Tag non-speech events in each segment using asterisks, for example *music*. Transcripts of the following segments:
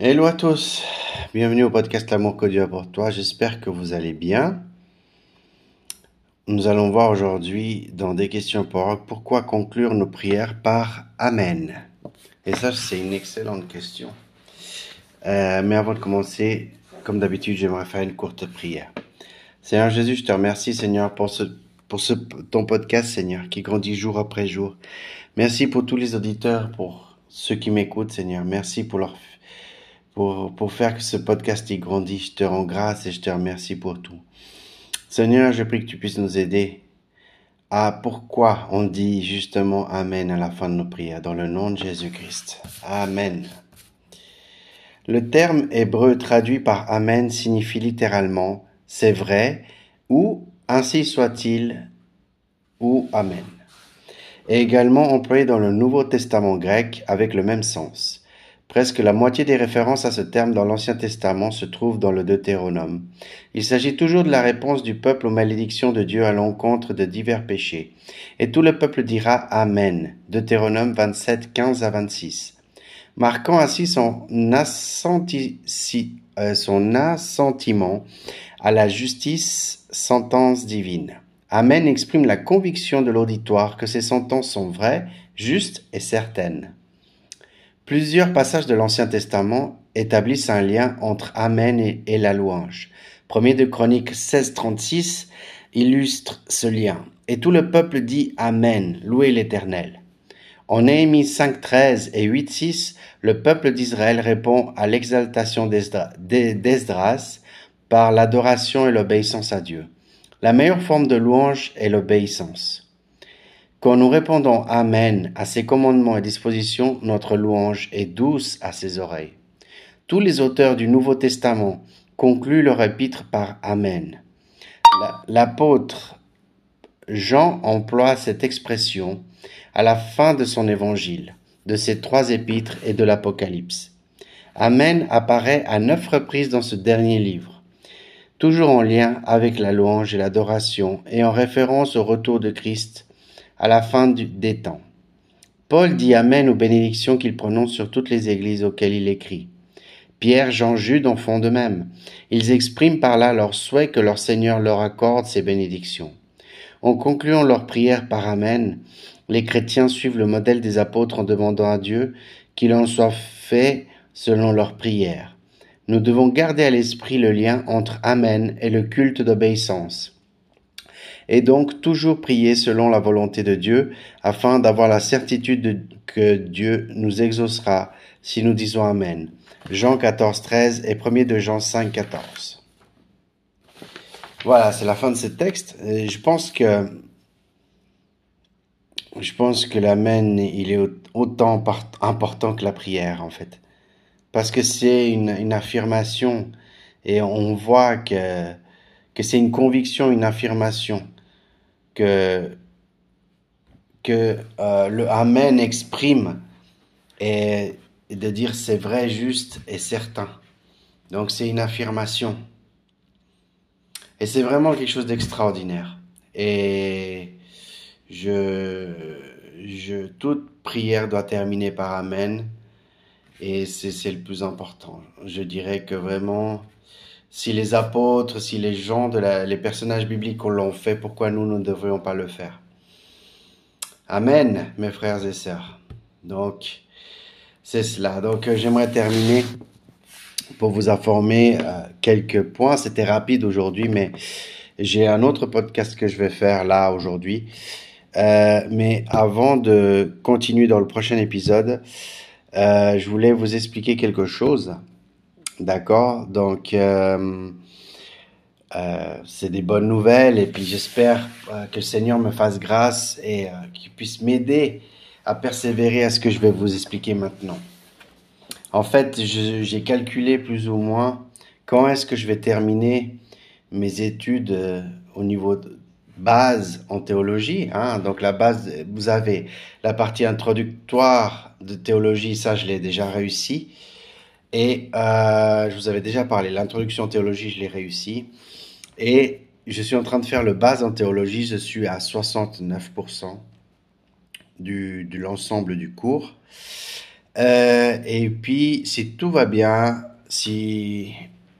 Hello à tous, bienvenue au podcast L'amour que Dieu a pour toi, j'espère que vous allez bien. Nous allons voir aujourd'hui dans des questions pour pourquoi conclure nos prières par Amen. Et ça, c'est une excellente question. Euh, mais avant de commencer, comme d'habitude, j'aimerais faire une courte prière. Seigneur Jésus, je te remercie, Seigneur, pour pour ce, ton podcast, Seigneur, qui grandit jour après jour. Merci pour tous les auditeurs, pour ceux qui m'écoutent, Seigneur. Merci pour leur pour, pour faire que ce podcast y grandisse. Je te rends grâce et je te remercie pour tout. Seigneur, je prie que tu puisses nous aider à pourquoi on dit justement Amen à la fin de nos prières, dans le nom de Jésus-Christ. Amen. Le terme hébreu traduit par Amen signifie littéralement c'est vrai ou ainsi soit-il ou Amen. Et également employé dans le Nouveau Testament grec avec le même sens. Presque la moitié des références à ce terme dans l'Ancien Testament se trouvent dans le Deutéronome. Il s'agit toujours de la réponse du peuple aux malédictions de Dieu à l'encontre de divers péchés. Et tout le peuple dira Amen. Deutéronome 27, 15 à 26. Marquant ainsi euh, son assentiment à la justice sentence divine. Amen exprime la conviction de l'auditoire que ces sentences sont vraies, justes et certaines. Plusieurs passages de l'Ancien Testament établissent un lien entre Amen et, la louange. Premier de Chronique 16.36 illustre ce lien. Et tout le peuple dit Amen, louez l'Éternel. En Néhémie 5.13 et 8.6, le peuple d'Israël répond à l'exaltation d'Esdras par l'adoration et l'obéissance à Dieu. La meilleure forme de louange est l'obéissance. Quand nous répondons Amen à ses commandements et dispositions, notre louange est douce à ses oreilles. Tous les auteurs du Nouveau Testament concluent leur épître par Amen. L'apôtre Jean emploie cette expression à la fin de son évangile, de ses trois épîtres et de l'Apocalypse. Amen apparaît à neuf reprises dans ce dernier livre, toujours en lien avec la louange et l'adoration et en référence au retour de Christ à la fin des temps. Paul dit Amen aux bénédictions qu'il prononce sur toutes les églises auxquelles il écrit. Pierre, Jean, Jude en font de même. Ils expriment par là leur souhait que leur Seigneur leur accorde ces bénédictions. En concluant leur prière par Amen, les chrétiens suivent le modèle des apôtres en demandant à Dieu qu'il en soit fait selon leur prière. Nous devons garder à l'esprit le lien entre Amen et le culte d'obéissance et donc toujours prier selon la volonté de Dieu afin d'avoir la certitude que Dieu nous exaucera si nous disons Amen. Jean 14, 13 et 1 de Jean 5, 14. Voilà, c'est la fin de ce texte. Je pense que je pense que l'amen, il est autant important que la prière, en fait. Parce que c'est une, une, affirmation et on voit que, que c'est une conviction, une affirmation que, que euh, le Amen exprime et, de dire c'est vrai, juste et certain. Donc c'est une affirmation. Et c'est vraiment quelque chose d'extraordinaire. Et je, je, toute prière doit terminer par Amen. Et c'est le plus important. Je dirais que vraiment, si les apôtres, si les gens, de les personnages bibliques l'ont fait, pourquoi nous, ne devrions pas le faire? Amen, mes frères et sœurs. Donc, c'est cela. Donc, euh, j'aimerais terminer pour vous informer euh, quelques points. C'était rapide aujourd'hui, mais j'ai un autre podcast que je vais faire là aujourd'hui. Euh, mais avant de continuer dans le prochain épisode, je voulais vous expliquer quelque chose. D'accord? Donc, euh, euh, c'est des bonnes nouvelles et puis j'espère euh, que le Seigneur me fasse grâce et qu'il puisse m'aider à persévérer à ce que je vais vous expliquer maintenant. En fait, j'ai calculé plus ou moins quand est-ce que je vais terminer mes études au niveau de base en théologie. Hein. Donc la base, vous avez la partie introductoire de théologie, ça je l'ai déjà réussi. Et euh, je vous avais déjà parlé, l'introduction en théologie, je l'ai réussi. Et je suis en train de faire le base en théologie, je suis à 69% du, de l'ensemble du cours. Euh, et puis, si tout va bien, si,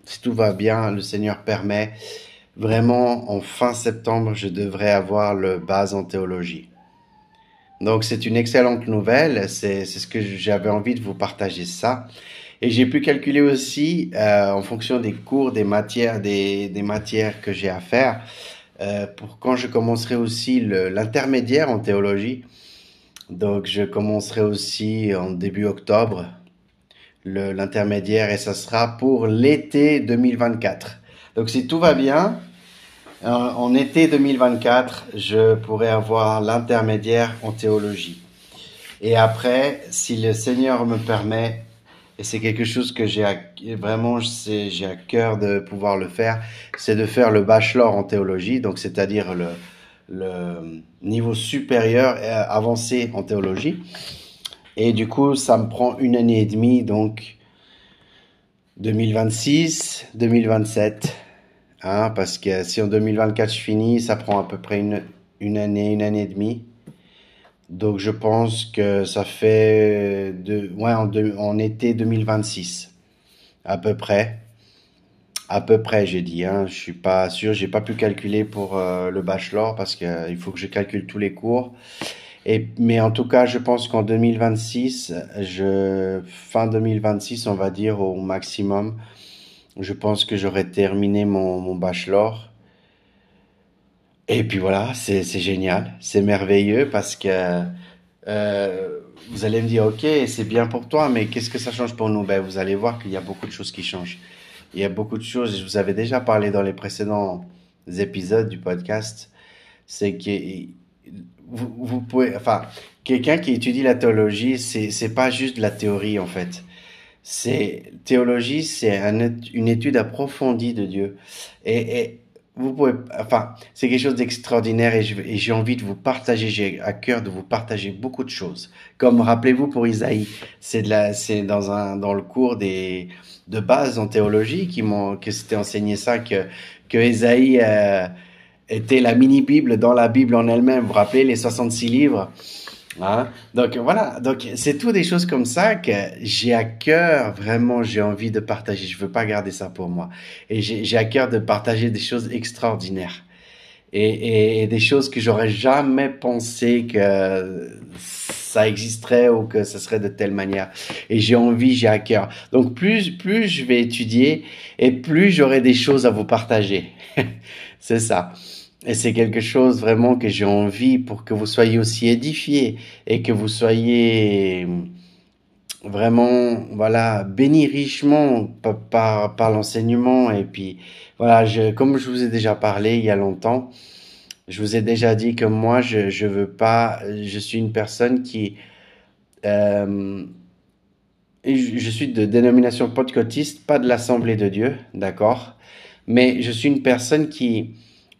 si tout va bien, le Seigneur permet, vraiment, en fin septembre, je devrais avoir le base en théologie. Donc, c'est une excellente nouvelle. C'est ce que j'avais envie de vous partager ça. Et j'ai pu calculer aussi, euh, en fonction des cours, des matières, des, matières que j'ai à faire, euh, pour quand je commencerai aussi l'intermédiaire en théologie. Donc, je commencerai aussi en début octobre l'intermédiaire et ça sera pour l'été 2024. Donc, si tout va bien, en été 2024, je pourrai avoir l'intermédiaire en théologie. Et après, si le Seigneur me permet, et c'est quelque chose que j'ai vraiment j'ai à cœur de pouvoir le faire, c'est de faire le bachelor en théologie, donc c'est-à-dire le, niveau supérieur avancé en théologie. Et du coup, ça me prend une année et demie, donc 2026, 2027. Hein, parce que si en 2024 je finis, ça prend à peu près une, une année, une année et demie. Donc je pense que ça fait ouais, en, en été 2026, à peu près. À peu près, j'ai dit. Hein. Je suis pas sûr. J'ai pas pu calculer pour euh, le bachelor parce qu'il euh, faut que je calcule tous les cours. Et, mais en tout cas, je pense qu'en 2026, je, fin 2026, on va dire au maximum, je pense que j'aurai terminé mon, mon bachelor. Et puis voilà, c'est génial, c'est merveilleux parce que euh, vous allez me dire, ok, c'est bien pour toi, mais qu'est-ce que ça change pour nous? Ben, vous allez voir qu'il y a beaucoup de choses qui changent. Il y a beaucoup de choses, je vous avais déjà parlé dans les précédents épisodes du podcast, c'est que vous, vous pouvez, enfin, quelqu'un qui étudie la théologie, c'est pas juste de la théorie en fait. C'est théologie, c'est une étude approfondie de Dieu. Et, et vous pouvez, enfin, c'est quelque chose d'extraordinaire et j'ai envie de vous partager, j'ai à cœur de vous partager beaucoup de choses. Comme rappelez-vous pour Isaïe, c'est c'est dans un, dans le cours des, de base en théologie qui m'ont, que c'était enseigné ça, que, que Isaïe euh, était la mini-Bible dans la Bible en elle-même. Vous vous rappelez les 66 livres? Hein? Donc voilà, donc c'est tout des choses comme ça que j'ai à cœur, vraiment j'ai envie de partager. Je veux pas garder ça pour moi. Et j'ai à cœur de partager des choses extraordinaires. Et, et, des choses que j'aurais jamais pensé que ça existerait ou que ce serait de telle manière. Et j'ai envie, j'ai à cœur. Donc plus, plus je vais étudier et plus j'aurai des choses à vous partager. *laughs* C'est ça. Et c'est quelque chose vraiment que j'ai envie pour que vous soyez aussi édifiés et que vous soyez vraiment, voilà, bénis richement par, par, l'enseignement. Et puis, voilà, je, comme je vous ai déjà parlé il y a longtemps, je vous ai déjà dit que moi, je, je veux pas, je suis une personne qui, euh, je suis de dénomination pentecôtiste, pas de l'Assemblée de Dieu, d'accord? Mais je suis une personne qui,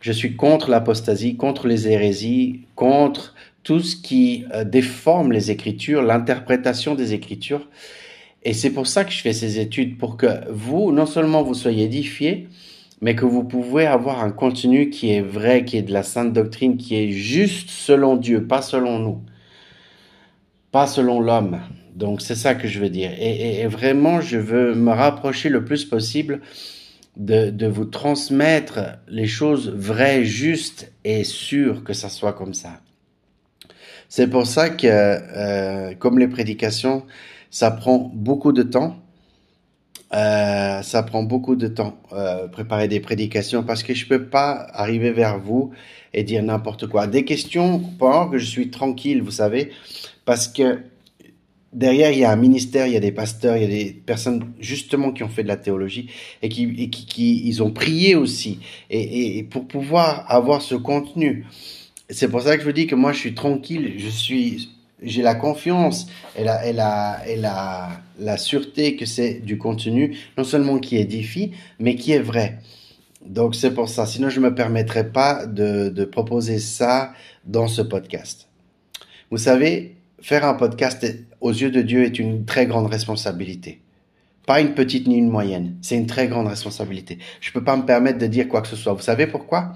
je suis contre l'apostasie, contre les hérésies, contre tout ce qui euh, déforme les Écritures, l'interprétation des Écritures. Et c'est pour ça que je fais ces études, pour que vous, non seulement vous soyez édifiés, mais que vous pouvez avoir un contenu qui est vrai, qui est de la sainte doctrine, qui est juste selon Dieu, pas selon nous, pas selon l'homme. Donc c'est ça que je veux dire. Et, et, vraiment, je veux me rapprocher le plus possible de, de, vous transmettre les choses vraies, justes et sûres que ça soit comme ça. C'est pour ça que, euh, comme les prédications, ça prend beaucoup de temps. Euh, ça prend beaucoup de temps euh, préparer des prédications parce que je peux pas arriver vers vous et dire n'importe quoi. Des questions pendant que je suis tranquille, vous savez, parce que derrière, il y a un ministère, il y a des pasteurs, il y a des personnes justement qui ont fait de la théologie et qui, et qui, qui ils ont prié aussi. Et, et, pour pouvoir avoir ce contenu, c'est pour ça que je vous dis que moi, je suis tranquille, je suis, j'ai la confiance et la, et la, et la, la sûreté que c'est du contenu, non seulement qui édifie, mais qui est vrai. Donc c'est pour ça. Sinon, je me permettrais pas de, de proposer ça dans ce podcast. Vous savez, faire un podcast aux yeux de Dieu est une très grande responsabilité. Pas une petite ni une moyenne, c'est une très grande responsabilité. Je ne peux pas me permettre de dire quoi que ce soit. Vous savez pourquoi?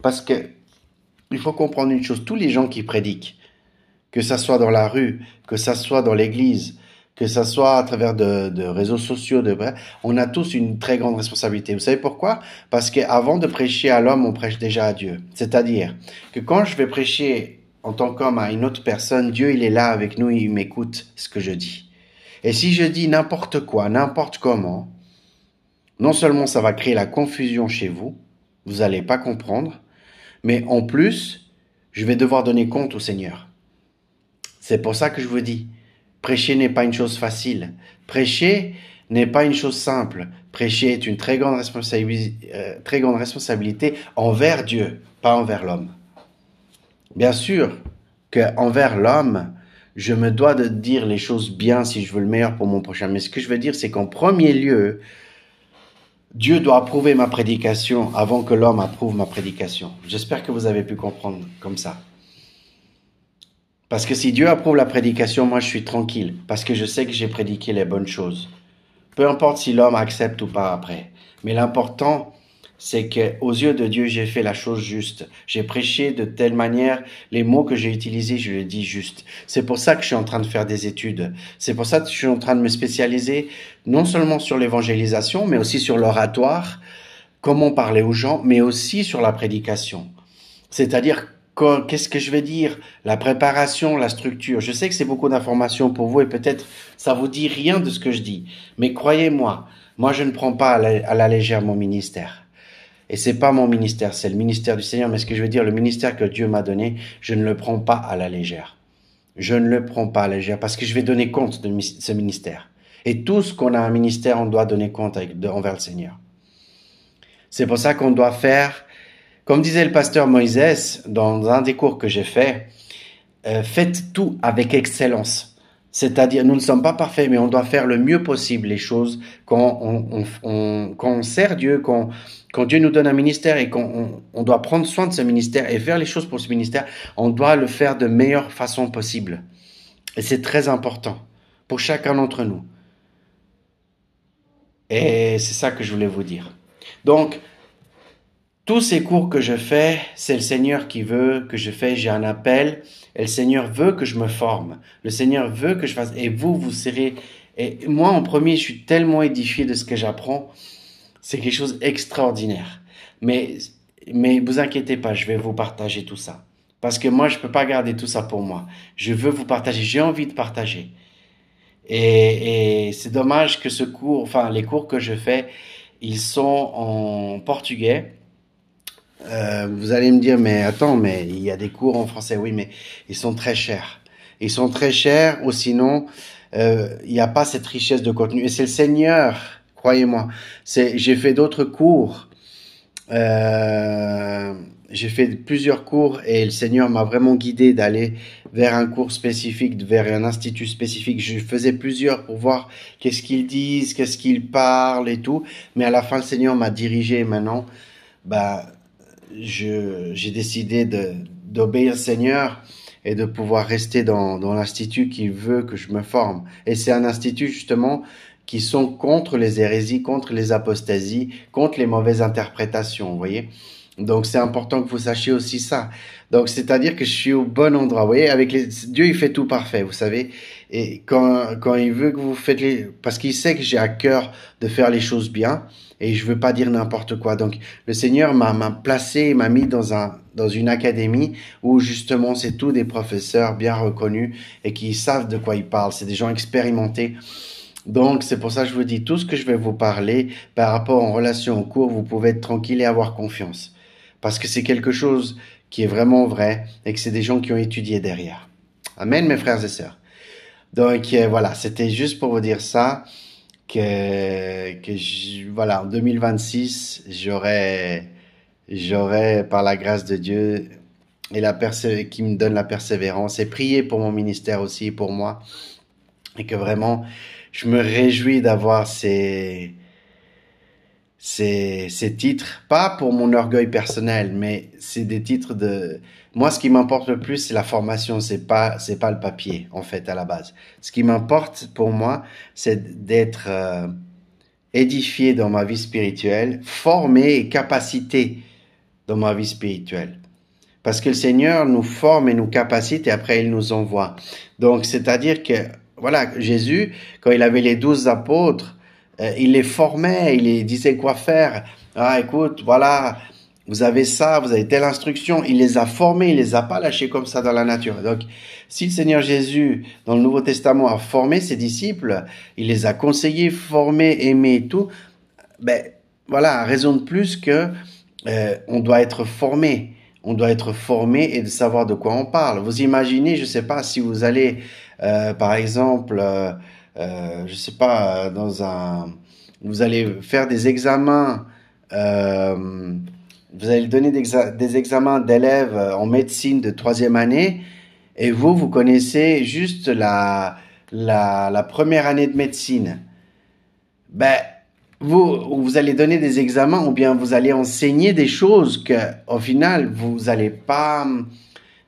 Parce que il faut comprendre une chose, tous les gens qui prédiquent, que ça soit dans la rue, que ça soit dans l'église, que ce soit à travers de, réseaux sociaux, de, on a tous une très grande responsabilité. Vous savez pourquoi? Parce qu'avant de prêcher à l'homme, on prêche déjà à Dieu. C'est-à-dire que quand je vais prêcher en tant qu'homme à une autre personne, Dieu, il est là avec nous, il m'écoute ce que je dis. Et si je dis n'importe quoi, n'importe comment, non seulement ça va créer la confusion chez vous, vous n'allez pas comprendre, mais en plus, je vais devoir donner compte au Seigneur. C'est pour ça que je vous dis, Prêcher n'est pas une chose facile. Prêcher n'est pas une chose simple. Prêcher est une très euh, très grande responsabilité envers Dieu, pas envers l'homme. Bien sûr que envers l'homme, je me dois de dire les choses bien si je veux le meilleur pour mon prochain. Mais ce que je veux dire, c'est qu'en premier lieu, Dieu doit approuver ma prédication avant que l'homme approuve ma prédication. J'espère que vous avez pu comprendre comme ça. Parce que si Dieu approuve la prédication, moi je suis tranquille, parce que je sais que j'ai prédiqué les bonnes choses. Peu importe si l'homme accepte ou pas après. Mais l'important, c'est que aux yeux de Dieu, j'ai fait la chose juste. J'ai prêché de telle manière, les mots que j'ai utilisés, je les dis juste. C'est pour ça que je suis en train de faire des études. C'est pour ça que je suis en train de me spécialiser non seulement sur l'évangélisation, mais aussi sur l'oratoire, comment parler aux gens, mais aussi sur la prédication. C'est-à-dire qu'est-ce que je vais dire, la préparation, la structure. Je sais que c'est beaucoup d'informations pour vous et peut-être ça vous dit rien de ce que je dis. Mais croyez-moi, moi je ne prends pas à la, légère mon ministère. Et c'est pas mon ministère, c'est le ministère du Seigneur. Mais ce que je veux dire, le ministère que Dieu m'a donné, je ne le prends pas à la légère. Je ne le prends pas à la légère parce que je vais donner compte de ce ministère. Et tout ce qu'on a un ministère, on doit donner compte envers le Seigneur. C'est pour ça qu'on doit faire comme disait le pasteur Moïse dans un des cours que j'ai fait, euh, faites tout avec excellence. C'est-à-dire, nous ne sommes pas parfaits, mais on doit faire le mieux possible les choses quand on, sert Dieu, quand, Dieu nous donne un ministère et qu'on on, doit prendre soin de ce ministère et faire les choses pour ce ministère, on doit le faire de meilleure façon possible. Et c'est très important pour chacun d'entre nous. Et c'est ça que je voulais vous dire. Donc, tous ces cours que je fais, c'est le Seigneur qui veut que je fais. J'ai un appel et le Seigneur veut que je me forme. Le Seigneur veut que je fasse. Et vous, vous serez. Et moi, en premier, je suis tellement édifié de ce que j'apprends. C'est quelque chose d'extraordinaire. Mais, mais vous inquiétez pas, je vais vous partager tout ça. Parce que moi, je peux pas garder tout ça pour moi. Je veux vous partager. J'ai envie de partager. Et, et c'est dommage que ce cours, enfin, les cours que je fais, ils sont en portugais euh, vous allez me dire, mais attends, mais il y a des cours en français, oui, mais ils sont très chers. Ils sont très chers, ou sinon, euh, il n'y a pas cette richesse de contenu. Et c'est le Seigneur, croyez-moi. C'est, j'ai fait d'autres cours. Euh, j'ai fait plusieurs cours et le Seigneur m'a vraiment guidé d'aller vers un cours spécifique, vers un institut spécifique. Je faisais plusieurs pour voir qu'est-ce qu'ils disent, qu'est-ce qu'ils parlent et tout. Mais à la fin, le Seigneur m'a dirigé maintenant. Bah, j'ai décidé d'obéir au Seigneur et de pouvoir rester dans, dans l'institut qui veut que je me forme. Et c'est un institut justement qui sont contre les hérésies, contre les apostasies, contre les mauvaises interprétations, vous voyez. Donc c'est important que vous sachiez aussi ça. Donc c'est-à-dire que je suis au bon endroit. Vous voyez, avec les... Dieu il fait tout parfait, vous savez. Et quand quand il veut que vous faites les, parce qu'il sait que j'ai à cœur de faire les choses bien, et je veux pas dire n'importe quoi. Donc le Seigneur m'a placé, m'a mis dans un dans une académie où justement c'est tous des professeurs bien reconnus et qui savent de quoi ils parlent. C'est des gens expérimentés. Donc c'est pour ça que je vous dis tout ce que je vais vous parler par rapport en relation au cours, vous pouvez être tranquille et avoir confiance parce que c'est quelque chose qui est vraiment vrai et que c'est des gens qui ont étudié derrière. Amen mes frères et sœurs. Donc euh, voilà, c'était juste pour vous dire ça que, que voilà, en 2026, j'aurai, j'aurai par la grâce de Dieu et la qui me donne la persévérance et prier pour mon ministère aussi, pour moi. Et que vraiment, je me réjouis d'avoir ces, ces, titres, pas pour mon orgueil personnel, mais c'est des titres de, moi, ce qui m'importe le plus, c'est la formation, c'est pas, c'est pas le papier, en fait, à la base. Ce qui m'importe pour moi, c'est d'être euh, édifié dans ma vie spirituelle, formé et capacité dans ma vie spirituelle. Parce que le Seigneur nous forme et nous capacite et après il nous envoie. Donc, c'est-à-dire que voilà, Jésus, quand il avait les douze apôtres, il les formait, il les disait quoi faire. Ah, écoute, voilà, vous avez ça, vous avez telle instruction. Il les a formés, il les a pas lâchés comme ça dans la nature. Donc, si le Seigneur Jésus, dans le Nouveau Testament, a formé ses disciples, il les a conseillés, formés, aimés et tout, ben, voilà, raison de plus que euh, on doit être formé. On doit être formé et de savoir de quoi on parle. Vous imaginez, je sais pas, si vous allez, euh, par exemple, euh, euh, je sais pas, dans un, vous allez faire des examens, euh, vous allez donner des, examens d'élèves en médecine de troisième année, et vous, vous connaissez juste la, la, la première année de médecine. Ben, vous, vous allez donner des examens ou bien vous allez enseigner des choses que, au final, vous allez pas,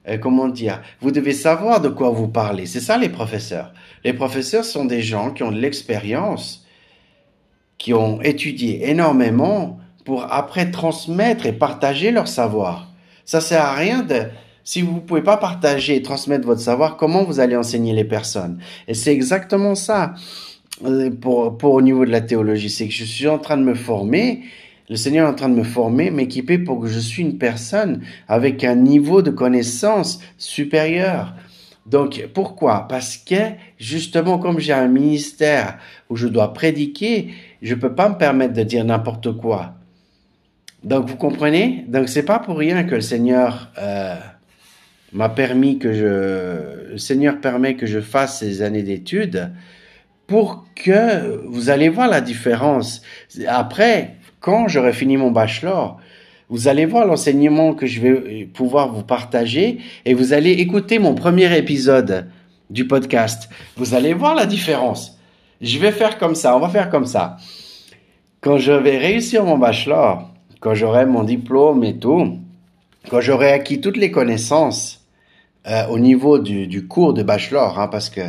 euh, comment dire, vous devez savoir de quoi vous parlez. C'est ça les professeurs. Les professeurs sont des gens qui ont de l'expérience, qui ont étudié énormément pour après transmettre et partager leur savoir. Ça sert à rien de, si vous ne pouvez pas partager et transmettre votre savoir, comment vous allez enseigner les personnes? Et c'est exactement ça. Euh, pour, pour au niveau de la théologie, c'est que je suis en train de me former, le Seigneur est en train de me former, m'équiper pour que je suis une personne avec un niveau de connaissance supérieur. Donc pourquoi? Parce que justement comme j'ai un ministère où je dois prédiquer, je peux pas me permettre de dire n'importe quoi. Donc vous comprenez? Donc c'est pas pour rien que le Seigneur euh, m'a permis que je, le Seigneur permet que je fasse ces années d'études pour que vous allez voir la différence. Après, quand j'aurai fini mon bachelor, vous allez voir l'enseignement que je vais pouvoir vous partager et vous allez écouter mon premier épisode du podcast. Vous allez voir la différence. Je vais faire comme ça, on va faire comme ça. Quand je vais réussir mon bachelor, quand j'aurai mon diplôme et tout, quand j'aurai acquis toutes les connaissances, euh, au niveau du, du, cours de bachelor, hein, parce que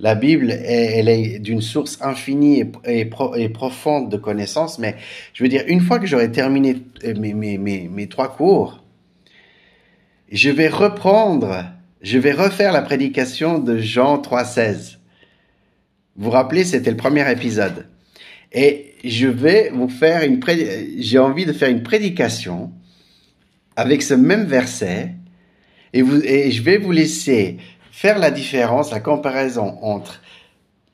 la Bible, est, elle est d'une source infinie et, pro, et, profonde de connaissances, mais je veux dire, une fois que j'aurai terminé euh, mes, mes, mes, mes, trois cours, je vais reprendre, je vais refaire la prédication de Jean 3.16. Vous vous rappelez, c'était le premier épisode. Et je vais vous faire une, j'ai envie de faire une prédication avec ce même verset, et, vous, et je vais vous laisser faire la différence, la comparaison entre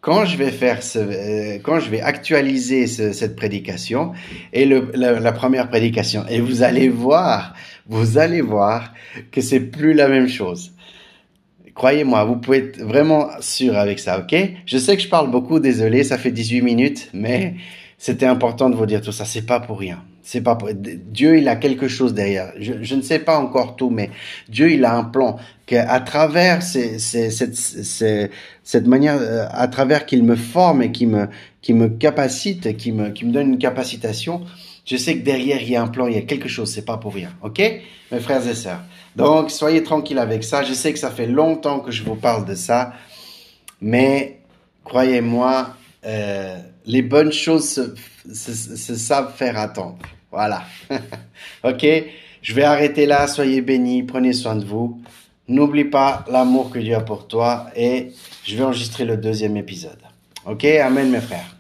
quand je vais faire ce, euh, quand je vais actualiser ce, cette prédication et le, la, la, première prédication. Et vous allez voir, vous allez voir que c'est plus la même chose. Croyez-moi, vous pouvez être vraiment sûr avec ça, ok? Je sais que je parle beaucoup, désolé, ça fait 18 minutes, mais c'était important de vous dire tout ça. C'est pas pour rien. C'est pas. Dieu, il a quelque chose derrière. Je, ne sais pas encore tout, mais Dieu, il a un plan qu'à travers cette, manière, euh, à travers qu'il me forme et qui me, capacite, qui me, donne une capacitation, je sais que derrière il y a un plan, il y a quelque chose. C'est pas pour rien, ok, mes frères et sœurs. Donc soyez tranquilles avec ça. Je sais que ça fait longtemps que je vous parle de ça, mais croyez-moi. Euh, les bonnes choses se, se, se savent faire attendre. Voilà. *laughs* ok Je vais arrêter là. Soyez bénis. Prenez soin de vous. N'oublie pas l'amour que Dieu a pour toi et je vais enregistrer le deuxième épisode. Ok Amen mes frères.